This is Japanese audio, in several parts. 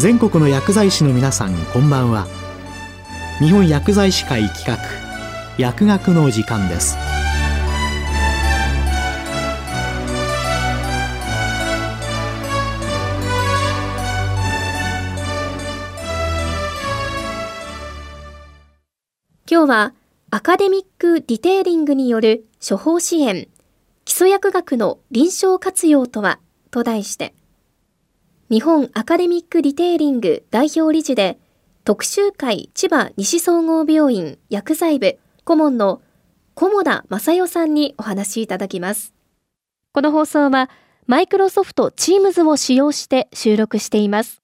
全国の薬剤師の皆さんこんばんは。日本薬剤師会企画薬学の時間です。今日はアカデミックディテーリングによる処方支援基礎薬学の臨床活用とはと題して日本アカデミックディテーリング代表理事で特集会千葉西総合病院薬剤部顧問の菰田正代さんにお話しいただきます。この放送はマイクロソフト Teams を使用して収録しています。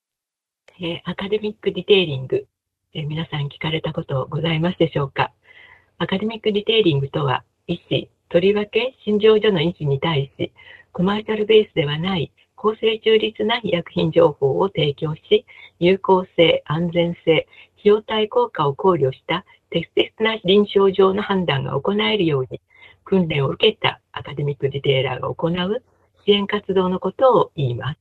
えアカデミックディテーリングえ皆さん聞かれたことございますでしょうか。アカデミックディテーリングとは、医師、とりわけ診療所の医師に対し、コマーシャルベースではない公正中立な医薬品情報を提供し、有効性、安全性、費用対効果を考慮した適切な臨床上の判断が行えるように、訓練を受けたアカデミックディテーラーが行う支援活動のことを言います。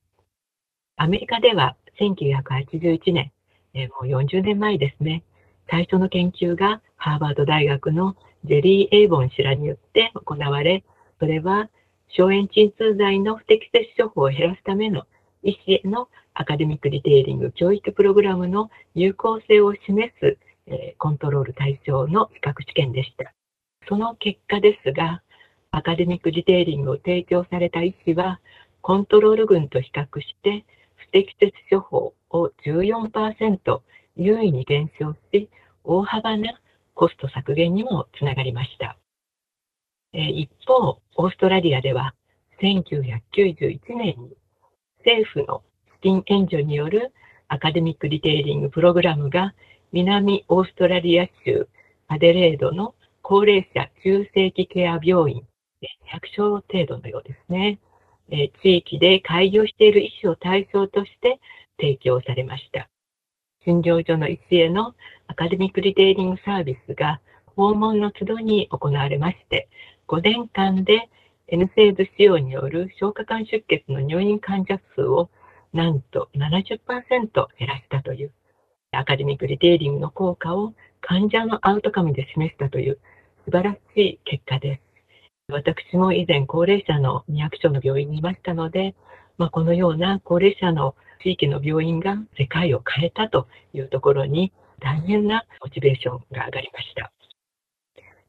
アメリカでは1981年、えもう40年前ですね、最初の研究がハーバード大学のジェリー・エイボン氏らによって行われ、それは消炎鎮痛剤の不適切処方を減らすための医師へのアカデミックディテーリング教育プログラムの有効性を示す、えコントロール対象の比較試験でした。その結果ですが、アカデミックディテーリングを提供された医師は、コントロール群と比較して、不適切処方を14%優位に減少し、大幅なコスト削減にもつながりました。え一方、オーストラリアでは1991年に政府の資金援助によるアカデミックディテーリングプログラムが南オーストラリア州アデレードの高齢者中世紀ケア病院200床程度のようですね。え地域で開業している医師を対象として提供されました。診療所の医師へのアカデミックリテーリングサービスが訪問の都度に行われまして、5年間で N セーズ使用による消化管出血の入院患者数をなんと70%減らしたという、アカデミックリテーリングの効果を患者のアウトカムで示したという素晴らしい結果です。私も以前高齢者の200所の病院にいましたので、まあ、このような高齢者の地域の病院が世界を変えたというところに大変なモチベーションが上がりました。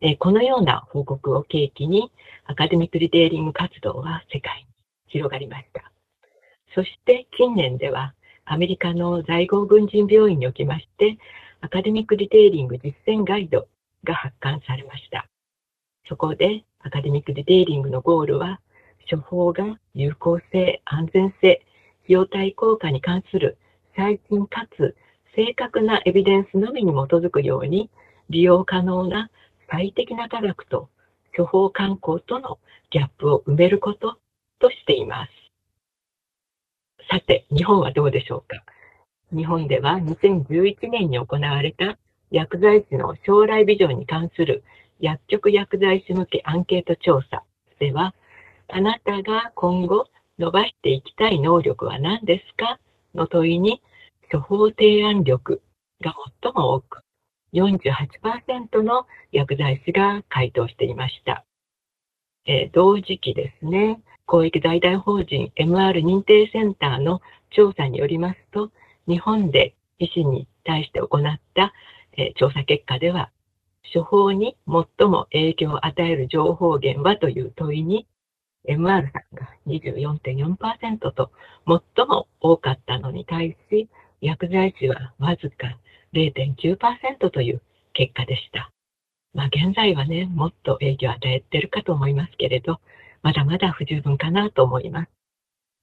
えこのような報告を契機にアカデミックリテーリング活動は世界に広がりました。そして近年ではアメリカの在郷軍人病院におきましてアカデミックリテーリング実践ガイドが発刊されました。そこでアカデミックディテーリングのゴールは、処方が有効性、安全性、費用対効果に関する最近かつ正確なエビデンスのみに基づくように、利用可能な最適な科学と処方観光とのギャップを埋めることとしています。さて、日本はどうでしょうか？日本では2011年に行われた薬剤師の将来ビジョンに関する薬局薬剤師向けアンケート調査では、あなたが今後伸ばしていきたい能力は何ですか？の問いに、処方提案力が最も多く、48%の薬剤師が回答していました。えー、同時期ですね、公益財団法人 MR 認定センターの調査によりますと、日本で医師に対して行った、えー、調査結果では、処方に最も影響を与える情報源はという問いに、MR さんが24.4%と最も多かったのに対し、薬剤師はわずか0.9%という結果でした。まあ現在はね、もっと影響を与えてるかと思いますけれど、まだまだ不十分かなと思います。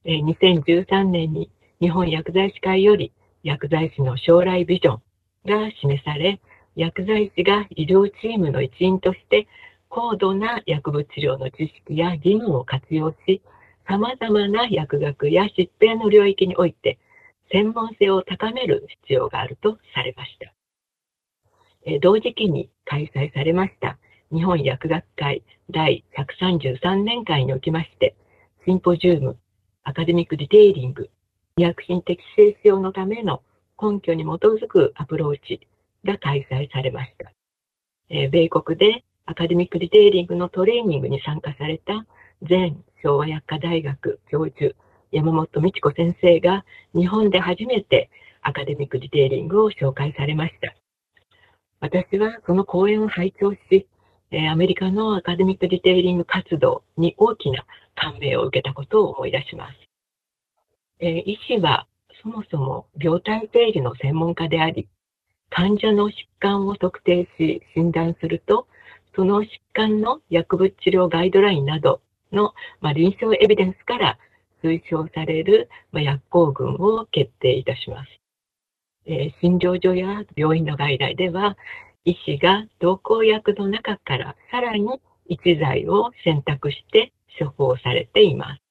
え2013年に日本薬剤師会より薬剤師の将来ビジョンが示され、薬剤師が医療チームの一員として高度な薬物治療の知識や技能を活用し、様々な薬学や疾病の領域において専門性を高める必要があるとされました。え同時期に開催されました日本薬学会第133年会におきまして、シンポジウムアカデミックディテイリング医薬品適正使用のための根拠に基づくアプローチが開催されました。え、米国でアカデミックリテイリングのトレーニングに参加された前昭和薬科大学教授山本美智子先生が日本で初めてアカデミックリテイリングを紹介されました。私はその講演を拝聴し、えアメリカのアカデミックリテイリング活動に大きな感銘を受けたことを思い出します。え医師はそもそも病態整理の専門家であり、患者の疾患を特定し診断すると、その疾患の薬物治療ガイドラインなどの、まあ、臨床エビデンスから推奨される、ま、薬効群を決定いたします。えー、診療所や病院の外来では、医師が同行薬の中からさらに一剤を選択して処方されています。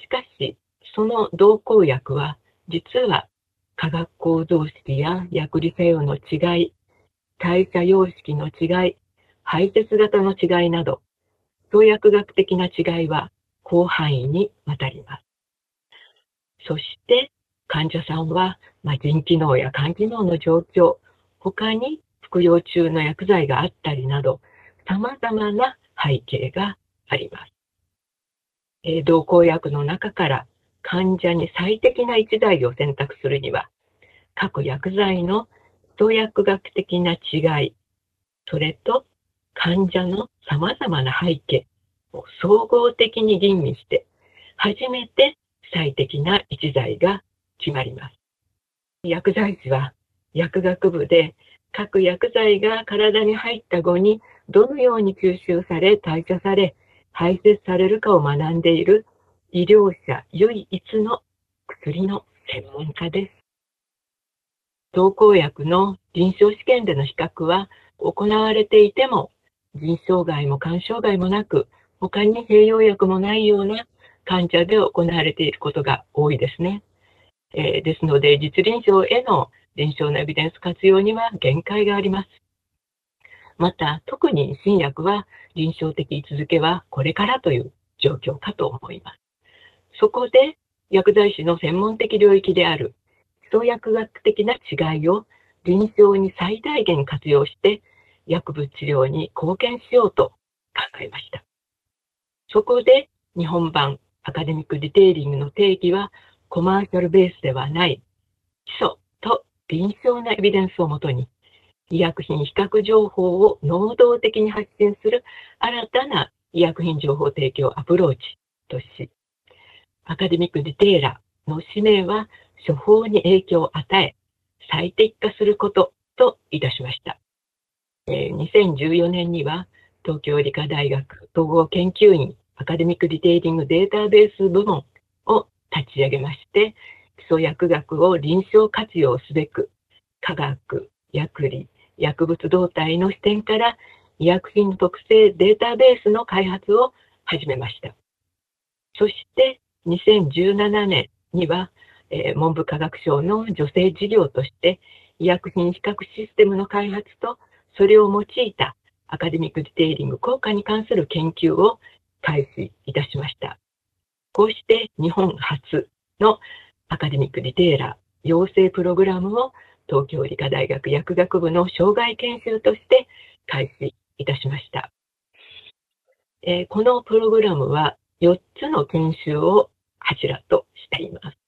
しかし、その同行薬は実は化学構造式や薬理作用の違い、代謝様式の違い、排泄型の違いなど、創薬学的な違いは広範囲にわたります。そして患者さんは、まあ、腎機能や肝機能の状況、他に服用中の薬剤があったりなど、様々な背景があります。えー、同行薬の中から患者に最適な一剤を選択するには、各薬剤の創薬学的な違い、それと患者の様々な背景を総合的に吟味して、初めて最適な一剤が決まります。薬剤師は薬学部で各薬剤が体に入った後にどのように吸収され代謝され排泄されるかを学んでいる医療者唯一の薬の専門家です。投稿薬の臨床試験での比較は行われていても、腎障害も肝障害もなく、他に併用薬もないような患者で行われていることが多いですね。えー、ですので、実臨床への臨床のエビデンス活用には限界があります。また、特に新薬は臨床的位置づけはこれからという状況かと思います。そこで薬剤師の専門的領域である基礎薬学的な違いを臨床に最大限活用して薬物治療に貢献しようと考えました。そこで日本版アカデミックディテーリングの定義はコマーシャルベースではない基礎と臨床なエビデンスをもとに医薬品比較情報を能動的に発信する新たな医薬品情報提供アプローチとし、アカデミックディテーラーの使命は処方に影響を与え、最適化することといたしました。2014年には東京理科大学統合研究院アカデミックディテーリングデータベース部門を立ち上げまして、基礎薬学を臨床活用すべく、科学、薬理、薬物動態の視点から医薬品の特性データベースの開発を始めました。そして2017年には、えー、文部科学省の女性事業として、医薬品比較システムの開発と、それを用いたアカデミックディテーリング効果に関する研究を開始いたしました。こうして日本初のアカデミックディテーラー養成プログラムを東京理科大学薬学部の障害研修として開始いたしました。えー、このプログラムは4つの研修を柱としています。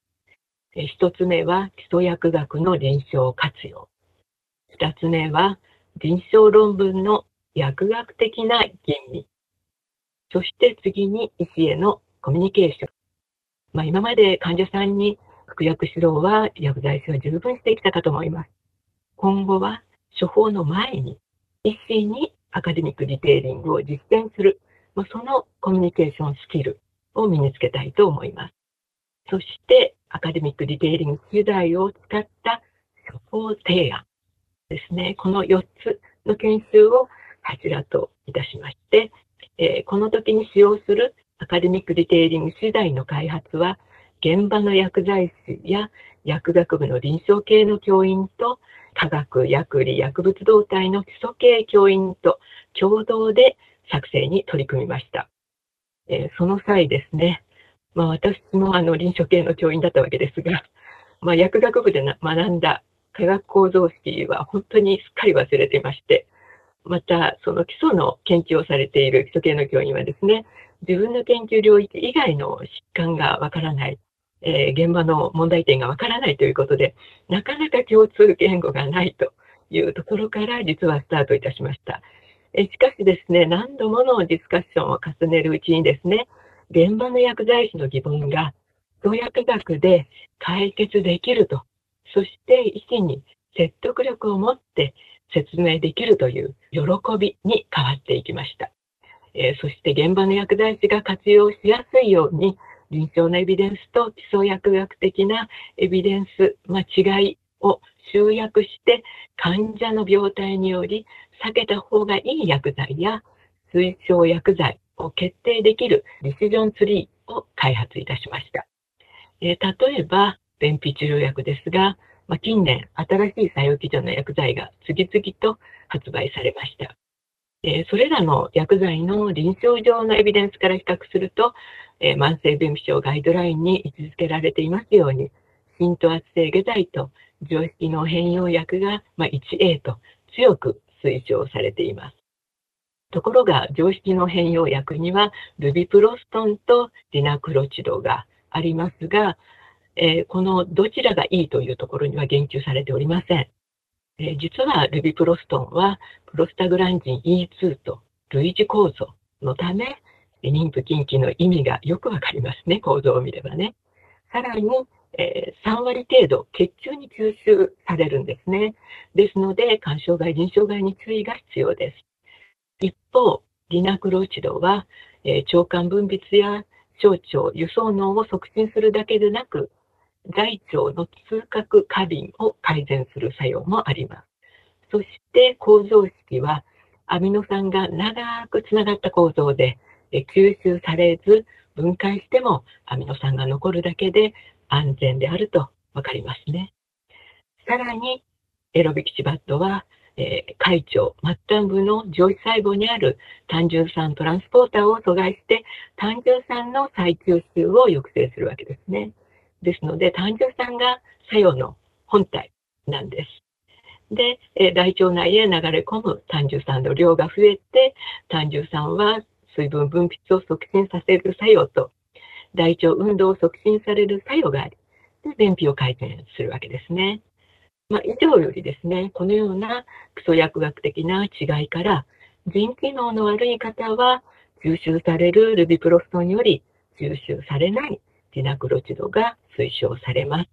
一つ目は基礎薬学の臨床活用。二つ目は臨床論文の薬学的な吟味。そして次に医師へのコミュニケーション。まあ、今まで患者さんに服薬指導は薬剤師は十分してきたかと思います。今後は処方の前に医師にアカデミックディテーリングを実践する、まあ、そのコミュニケーションスキルを身につけたいと思います。そして、アカデミックディテーリング取材を使った処方提案ですね。この4つの研修を柱といたしまして、えー、この時に使用するアカデミックディテーリング資材の開発は、現場の薬剤師や薬学部の臨床系の教員と、科学、薬理、薬物動態の基礎系教員と共同で作成に取り組みました。えー、その際ですね、まあ、私もあの臨床系の教員だったわけですが、まあ、薬学部で学んだ化学構造式は本当にすっかり忘れていまして、また、その基礎の研究をされている基礎系の教員はですね、自分の研究領域以外の疾患がわからない、えー、現場の問題点がわからないということで、なかなか共通言語がないというところから実はスタートいたしました。えしかしですね、何度ものディスカッションを重ねるうちにですね、現場の薬剤師の疑問が、創薬学で解決できると、そして医師に説得力を持って説明できるという喜びに変わっていきました。えー、そして現場の薬剤師が活用しやすいように、臨床のエビデンスと基礎薬学的なエビデンス、まあ、違いを集約して患者の病態により避けた方がいい薬剤や推奨薬剤を決定できるディシジョンツリーを開発いたしました。えー、例えば、便秘治療薬ですが、まあ、近年、新しい作用基準の薬剤が次々と発売されました。え、それらの薬剤の臨床上のエビデンスから比較すると、え、慢性便秘症ガイドラインに位置づけられていますように、浸透圧性下剤と常識の変容薬が、ま、1A と強く推奨されています。ところが、常識の変容薬には、ルビプロストンとディナクロチドがありますが、えー、このどちらがいいというところには言及されておりません。えー、実はルビプロストンは、プロスタグランジン E2 と類似構造のため、妊婦近畿の意味がよくわかりますね、構造を見ればね。さらに、えー、3割程度血中に吸収されるんですね。ですので、肝障害、腎障害に注意が必要です。一方、リナクロチドは、えー、腸管分泌や小腸、輸送能を促進するだけでなく、大腸の通覚過敏を改善する作用もあります。そして構造式はアミノ酸が長くつながった構造で吸収されず分解してもアミノ酸が残るだけで安全であるとわかりますね。さらにエロビキシバットは、えー、海腸、末端部の上皮細胞にある単純酸トランスポーターを阻害して単純酸の再吸収を抑制するわけですね。ですので、単純酸が作用の本体なんです。で、え大腸内へ流れ込む単純酸の量が増えて、単純酸は水分分泌を促進させる作用と、大腸運動を促進される作用があり、で便秘を改善するわけですね。まあ、以上よりですね、このような基礎薬学的な違いから、腎機能の悪い方は、吸収されるルビプロストンより吸収されないティナクロチドが推奨されます。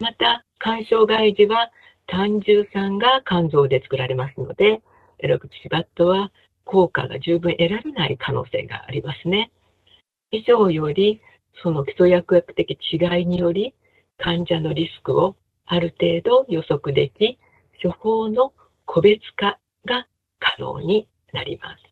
また、肝障害時は単重酸が肝臓で作られますので、エロクチバットは効果が十分得られない可能性がありますね。以上より、その基礎薬学的違いにより、患者のリスクをある程度予測でき、処方の個別化が可能になります。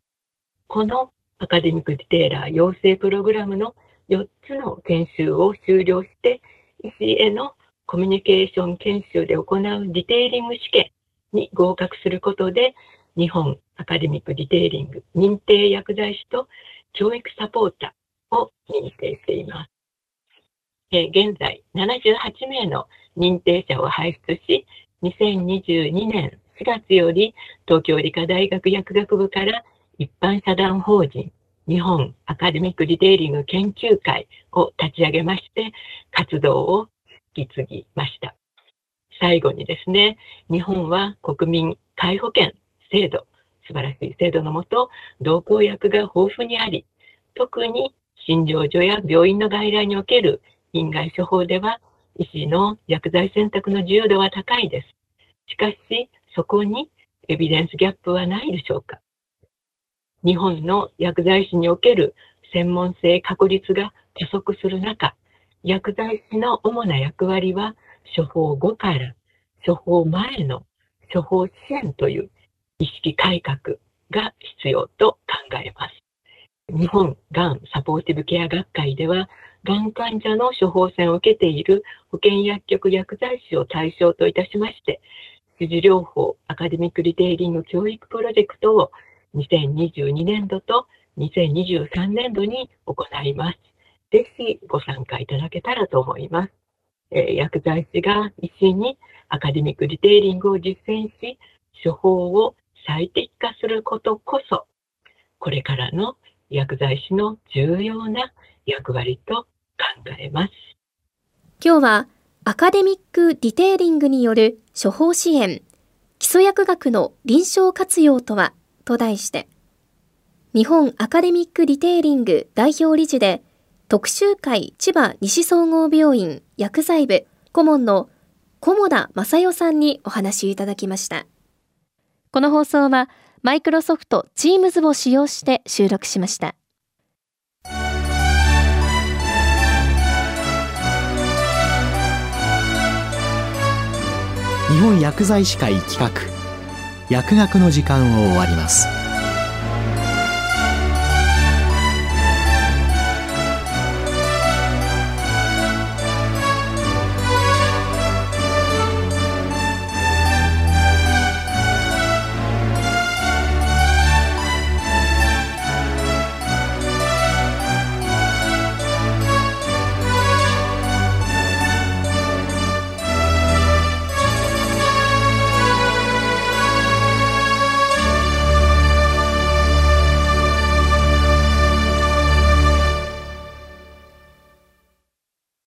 このアカデミックディテーラー養成プログラムの4つの研修を終了して、医師へのコミュニケーション研修で行うディテーリング試験に合格することで、日本アカデミックディテーリング認定薬剤師と教育サポーターを認定しています。え現在、78名の認定者を輩出し、2022年4月より東京理科大学薬学部から一般社団法人日本アカデミックリテイリング研究会を立ち上げまして、活動を引き継ぎました。最後にですね、日本は国民皆保険制度、素晴らしい制度のもと、同行薬が豊富にあり、特に診療所や病院の外来における院外処方では、医師の薬剤選択の自由度は高いです。しかし、そこにエビデンスギャップはないでしょうか日本の薬剤師における専門性確立が加速する中、薬剤師の主な役割は処方後から処方前の処方支援という意識改革が必要と考えます。日本がんサポーティブケア学会では、がん患者の処方箋を受けている保健薬局薬剤師を対象といたしまして、支持療法アカデミックリテイリング教育プロジェクトを2022年度と2023年度に行います。ぜひご参加いただけたらと思います。えー、薬剤師が医師にアカデミックディテーリングを実践し、処方を最適化することこそ、これからの薬剤師の重要な役割と考えます。今日はアカデミックディテーリングによる処方支援、基礎薬学の臨床活用とはと題して、日本アカデミックディテーリング代表理事で、特集会千葉西総合病院薬剤部顧問の菰田正代さんにお話いただきました。この放送はマイクロソフト Teams を使用して収録しました。日本薬剤師会企画薬学の時間を終わります。